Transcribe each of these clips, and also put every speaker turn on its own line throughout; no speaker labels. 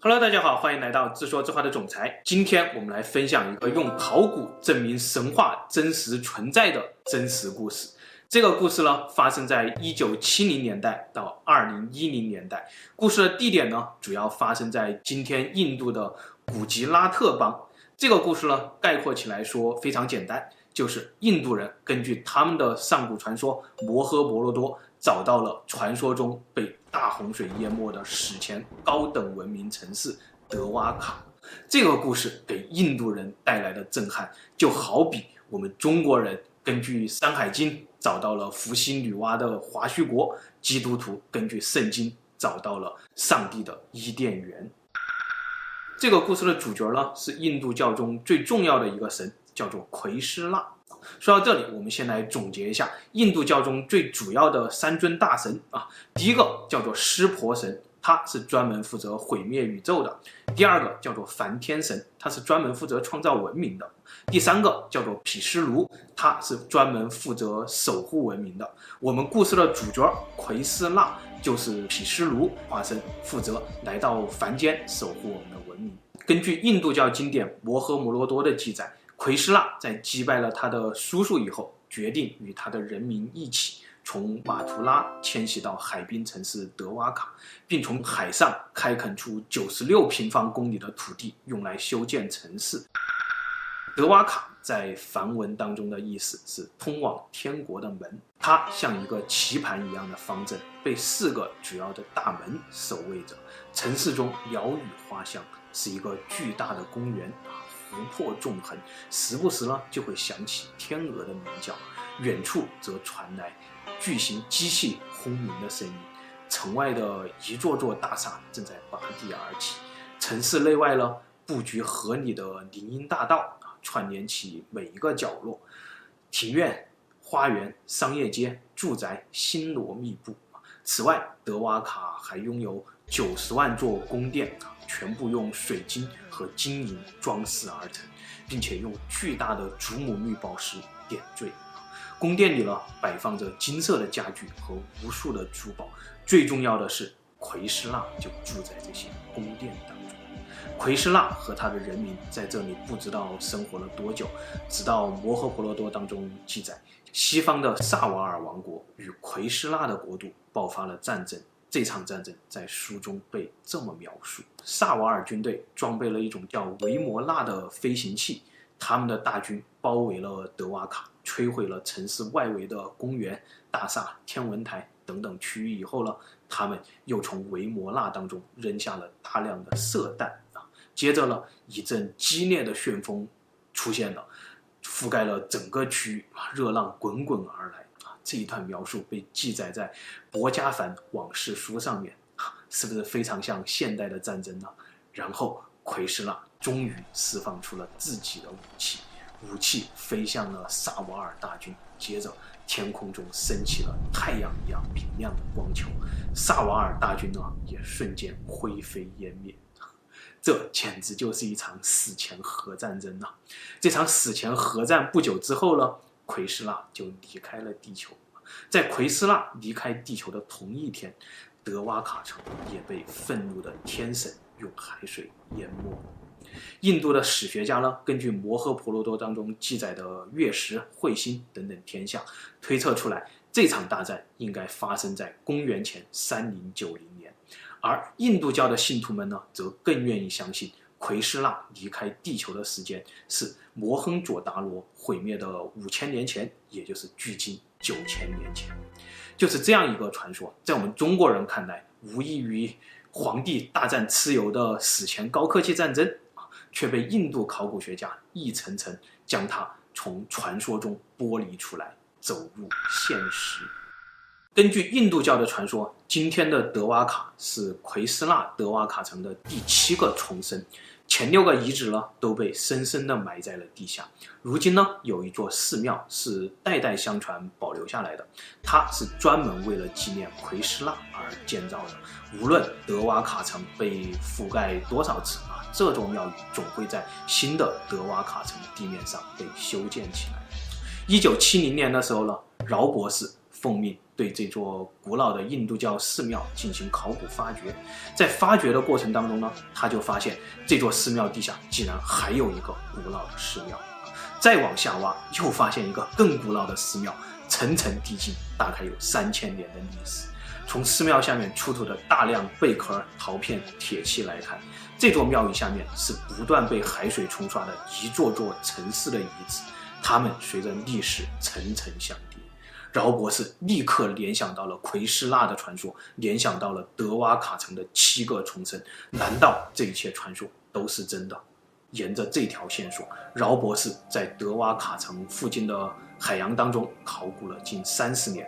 Hello，大家好，欢迎来到自说自话的总裁。今天我们来分享一个用考古证明神话真实存在的真实故事。这个故事呢，发生在一九七零年代到二零一零年代。故事的地点呢，主要发生在今天印度的古吉拉特邦。这个故事呢，概括起来说非常简单，就是印度人根据他们的上古传说摩诃婆罗多，找到了传说中被大洪水淹没的史前高等文明城市德瓦卡。这个故事给印度人带来的震撼，就好比我们中国人根据《山海经》找到了伏羲女娲的华胥国，基督徒根据圣经找到了上帝的伊甸园。这个故事的主角呢，是印度教中最重要的一个神，叫做奎师那。说到这里，我们先来总结一下印度教中最主要的三尊大神啊。第一个叫做湿婆神，他是专门负责毁灭宇宙的；第二个叫做梵天神，他是专门负责创造文明的；第三个叫做毗湿奴，他是专门负责守护文明的。我们故事的主角奎师那就是毗湿奴化身，负责来到凡间守护我们的文明。根据印度教经典《摩诃摩罗多》的记载。奎师那在击败了他的叔叔以后，决定与他的人民一起从马图拉迁徙到海滨城市德瓦卡，并从海上开垦出九十六平方公里的土地，用来修建城市。德瓦卡在梵文当中的意思是通往天国的门，它像一个棋盘一样的方阵，被四个主要的大门守卫着。城市中鸟语花香，是一个巨大的公园。湖泊纵横，时不时呢就会响起天鹅的鸣叫，远处则传来巨型机器轰鸣的声音。城外的一座座大厦正在拔地而起，城市内外呢布局合理的林荫大道啊，串联起每一个角落，庭院、花园、商业街、住宅星罗密布。此外，德瓦卡还拥有九十万座宫殿。全部用水晶和金银装饰而成，并且用巨大的祖母绿宝石点缀。宫殿里呢，摆放着金色的家具和无数的珠宝。最重要的是，奎师那就住在这些宫殿当中。奎师那和他的人民在这里不知道生活了多久，直到摩诃婆罗多当中记载，西方的萨瓦尔王国与奎师那的国度爆发了战争。这场战争在书中被这么描述：萨瓦尔军队装备了一种叫维摩纳的飞行器，他们的大军包围了德瓦卡，摧毁了城市外围的公园、大厦、天文台等等区域以后呢，他们又从维摩纳当中扔下了大量的射弹啊，接着呢，一阵激烈的旋风出现了，覆盖了整个区域，热浪滚滚而来。啊这一段描述被记载在《薄伽凡往事书》上面，是不是非常像现代的战争呢？然后奎师那终于释放出了自己的武器，武器飞向了萨瓦尔大军，接着天空中升起了太阳一样明亮的光球，萨瓦尔大军呢也瞬间灰飞烟灭。这简直就是一场史前核战争呐！这场史前核战不久之后呢？奎师那就离开了地球，在奎师那离开地球的同一天，德瓦卡城也被愤怒的天神用海水淹没。印度的史学家呢，根据摩诃婆罗多当中记载的月食、彗星等等天象，推测出来这场大战应该发生在公元前三零九零年。而印度教的信徒们呢，则更愿意相信。奎师那离开地球的时间是摩亨佐达罗毁灭的五千年前，也就是距今九千年前。就是这样一个传说，在我们中国人看来，无异于黄帝大战蚩尤的史前高科技战争啊，却被印度考古学家一层层将它从传说中剥离出来，走入现实。根据印度教的传说，今天的德瓦卡是奎斯纳德瓦卡城的第七个重生，前六个遗址呢都被深深地埋在了地下。如今呢，有一座寺庙是代代相传保留下来的，它是专门为了纪念奎斯纳而建造的。无论德瓦卡城被覆盖多少次啊，这座庙宇总会在新的德瓦卡城地面上被修建起来。一九七零年的时候呢，饶博士。奉命对这座古老的印度教寺庙进行考古发掘。在发掘的过程当中呢，他就发现这座寺庙地下竟然还有一个古老的寺庙。再往下挖，又发现一个更古老的寺庙，层层递进，大概有三千年的历史。从寺庙下面出土的大量贝壳、陶片、铁器来看，这座庙宇下面是不断被海水冲刷的一座座城市的遗址，它们随着历史层层相。饶博士立刻联想到了奎师那的传说，联想到了德瓦卡城的七个重生。难道这一切传说都是真的？沿着这条线索，饶博士在德瓦卡城附近的海洋当中考古了近三十年，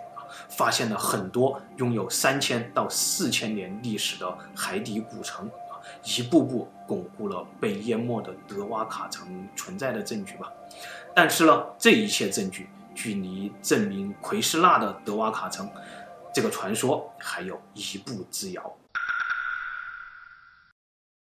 发现了很多拥有三千到四千年历史的海底古城，啊一步步巩固了被淹没的德瓦卡城存在的证据吧。但是呢，这一切证据距离证明奎师那的德瓦卡城这个传说还有一步之遥。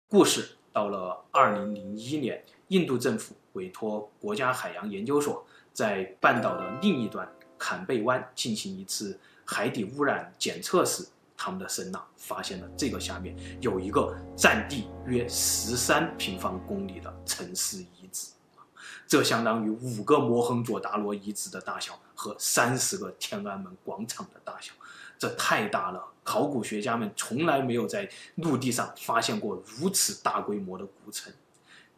故事。到了二零零一年，印度政府委托国家海洋研究所在半岛的另一端坎贝湾进行一次海底污染检测时，他们的声呐发现了这个下面有一个占地约十三平方公里的城市遗，这相当于五个摩亨佐达罗遗址的大小和三十个天安门广场的大小。这太大了，考古学家们从来没有在陆地上发现过如此大规模的古城。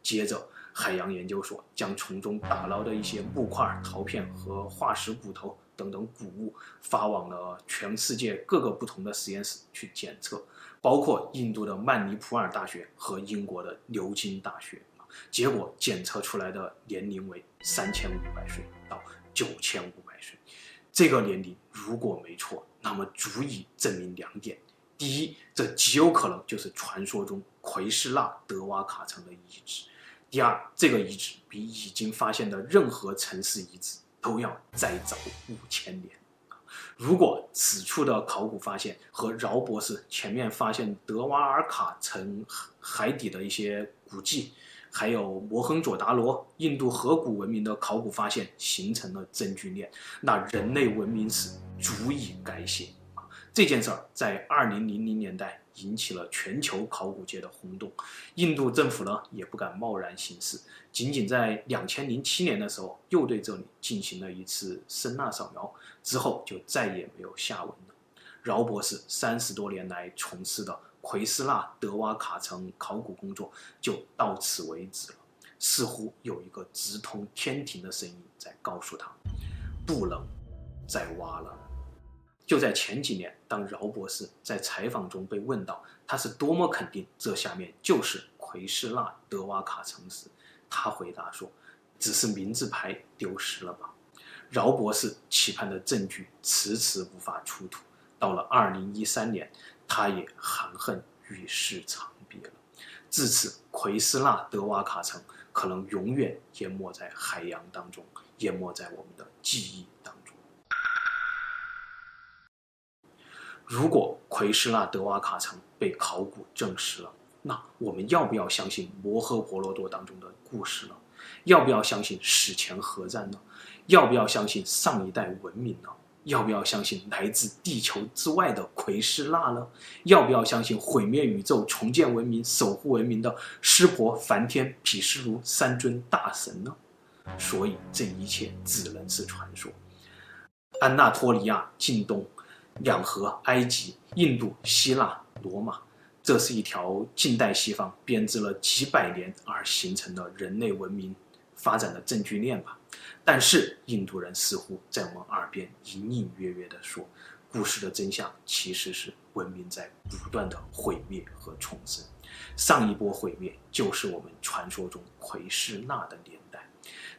接着，海洋研究所将从中打捞的一些木块、陶片和化石骨头等等古物发往了全世界各个不同的实验室去检测，包括印度的曼尼普尔大学和英国的牛津大学。结果检测出来的年龄为三千五百岁到九千五百岁。这个年龄如果没错。那么足以证明两点：第一，这极有可能就是传说中奎师那德瓦卡城的遗址；第二，这个遗址比已经发现的任何城市遗址都要再早五千年。如果此处的考古发现和饶博士前面发现德瓦尔卡城海底的一些古迹，还有摩亨佐达罗、印度河谷文明的考古发现形成了证据链，那人类文明史足以改写。这件事儿在二零零零年代引起了全球考古界的轰动，印度政府呢也不敢贸然行事，仅仅在两千零七年的时候又对这里进行了一次声呐扫描，之后就再也没有下文了。饶博士三十多年来从事的。奎斯纳德瓦卡城考古工作就到此为止了，似乎有一个直通天庭的声音在告诉他，不能再挖了。就在前几年，当饶博士在采访中被问到他是多么肯定这下面就是奎斯纳德瓦卡城时，他回答说：“只是名字牌丢失了吧。”饶博士期盼的证据迟迟无法出土，到了二零一三年。他也含恨与世长别了。自此，奎斯纳德瓦卡城可能永远淹没在海洋当中，淹没在我们的记忆当中。如果奎斯纳德瓦卡城被考古证实了，那我们要不要相信摩诃婆罗多当中的故事呢？要不要相信史前核战呢？要不要相信上一代文明呢？要不要相信来自地球之外的奎师那呢？要不要相信毁灭宇宙、重建文明、守护文明的湿婆、梵天、毗湿奴三尊大神呢？所以这一切只能是传说。安纳托利亚、近东、两河、埃及、印度、希腊、罗马，这是一条近代西方编织了几百年而形成的人类文明发展的证据链吧。但是印度人似乎在我们耳边隐隐约约地说，故事的真相其实是文明在不断的毁灭和重生。上一波毁灭就是我们传说中奎师那的年代，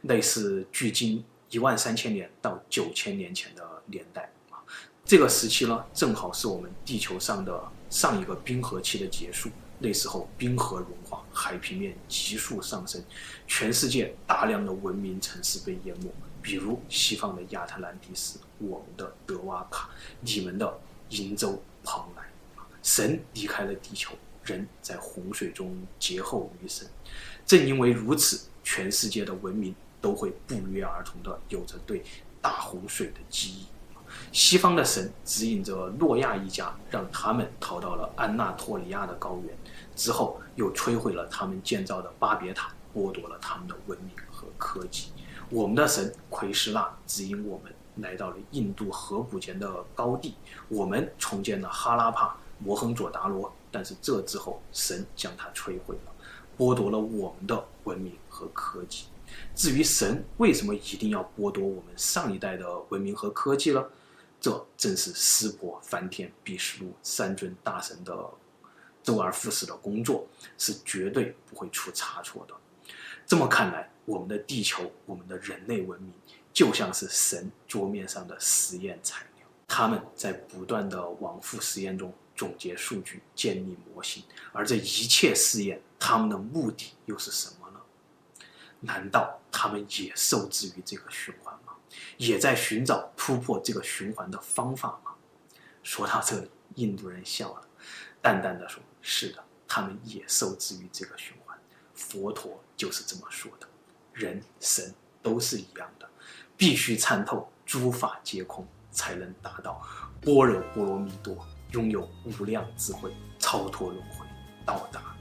类似距今一万三千年到九千年前的年代啊。这个时期呢，正好是我们地球上的上一个冰河期的结束。那时候冰河融化，海平面急速上升，全世界大量的文明城市被淹没，比如西方的亚特兰蒂斯，我们的德瓦卡，你们的瀛洲蓬莱。神离开了地球，人在洪水中劫后余生。正因为如此，全世界的文明都会不约而同的有着对大洪水的记忆。西方的神指引着诺亚一家，让他们逃到了安纳托利亚的高原，之后又摧毁了他们建造的巴别塔，剥夺了他们的文明和科技。我们的神奎师那指引我们来到了印度河谷间的高地，我们重建了哈拉帕、摩亨佐达罗，但是这之后神将它摧毁了，剥夺了我们的文明和科技。至于神为什么一定要剥夺我们上一代的文明和科技呢？这正是湿婆、梵天、毗湿奴三尊大神的周而复始的工作，是绝对不会出差错的。这么看来，我们的地球，我们的人类文明，就像是神桌面上的实验材料，他们在不断的往复实验中总结数据、建立模型，而这一切试验，他们的目的又是什么呢？难道他们也受制于这个循环吗？也在寻找突破这个循环的方法吗？说到这里，印度人笑了，淡淡的说：“是的，他们也受制于这个循环。佛陀就是这么说的，人神都是一样的，必须参透诸法皆空，才能达到般若波罗蜜多，拥有无量智慧，超脱轮回，到达。”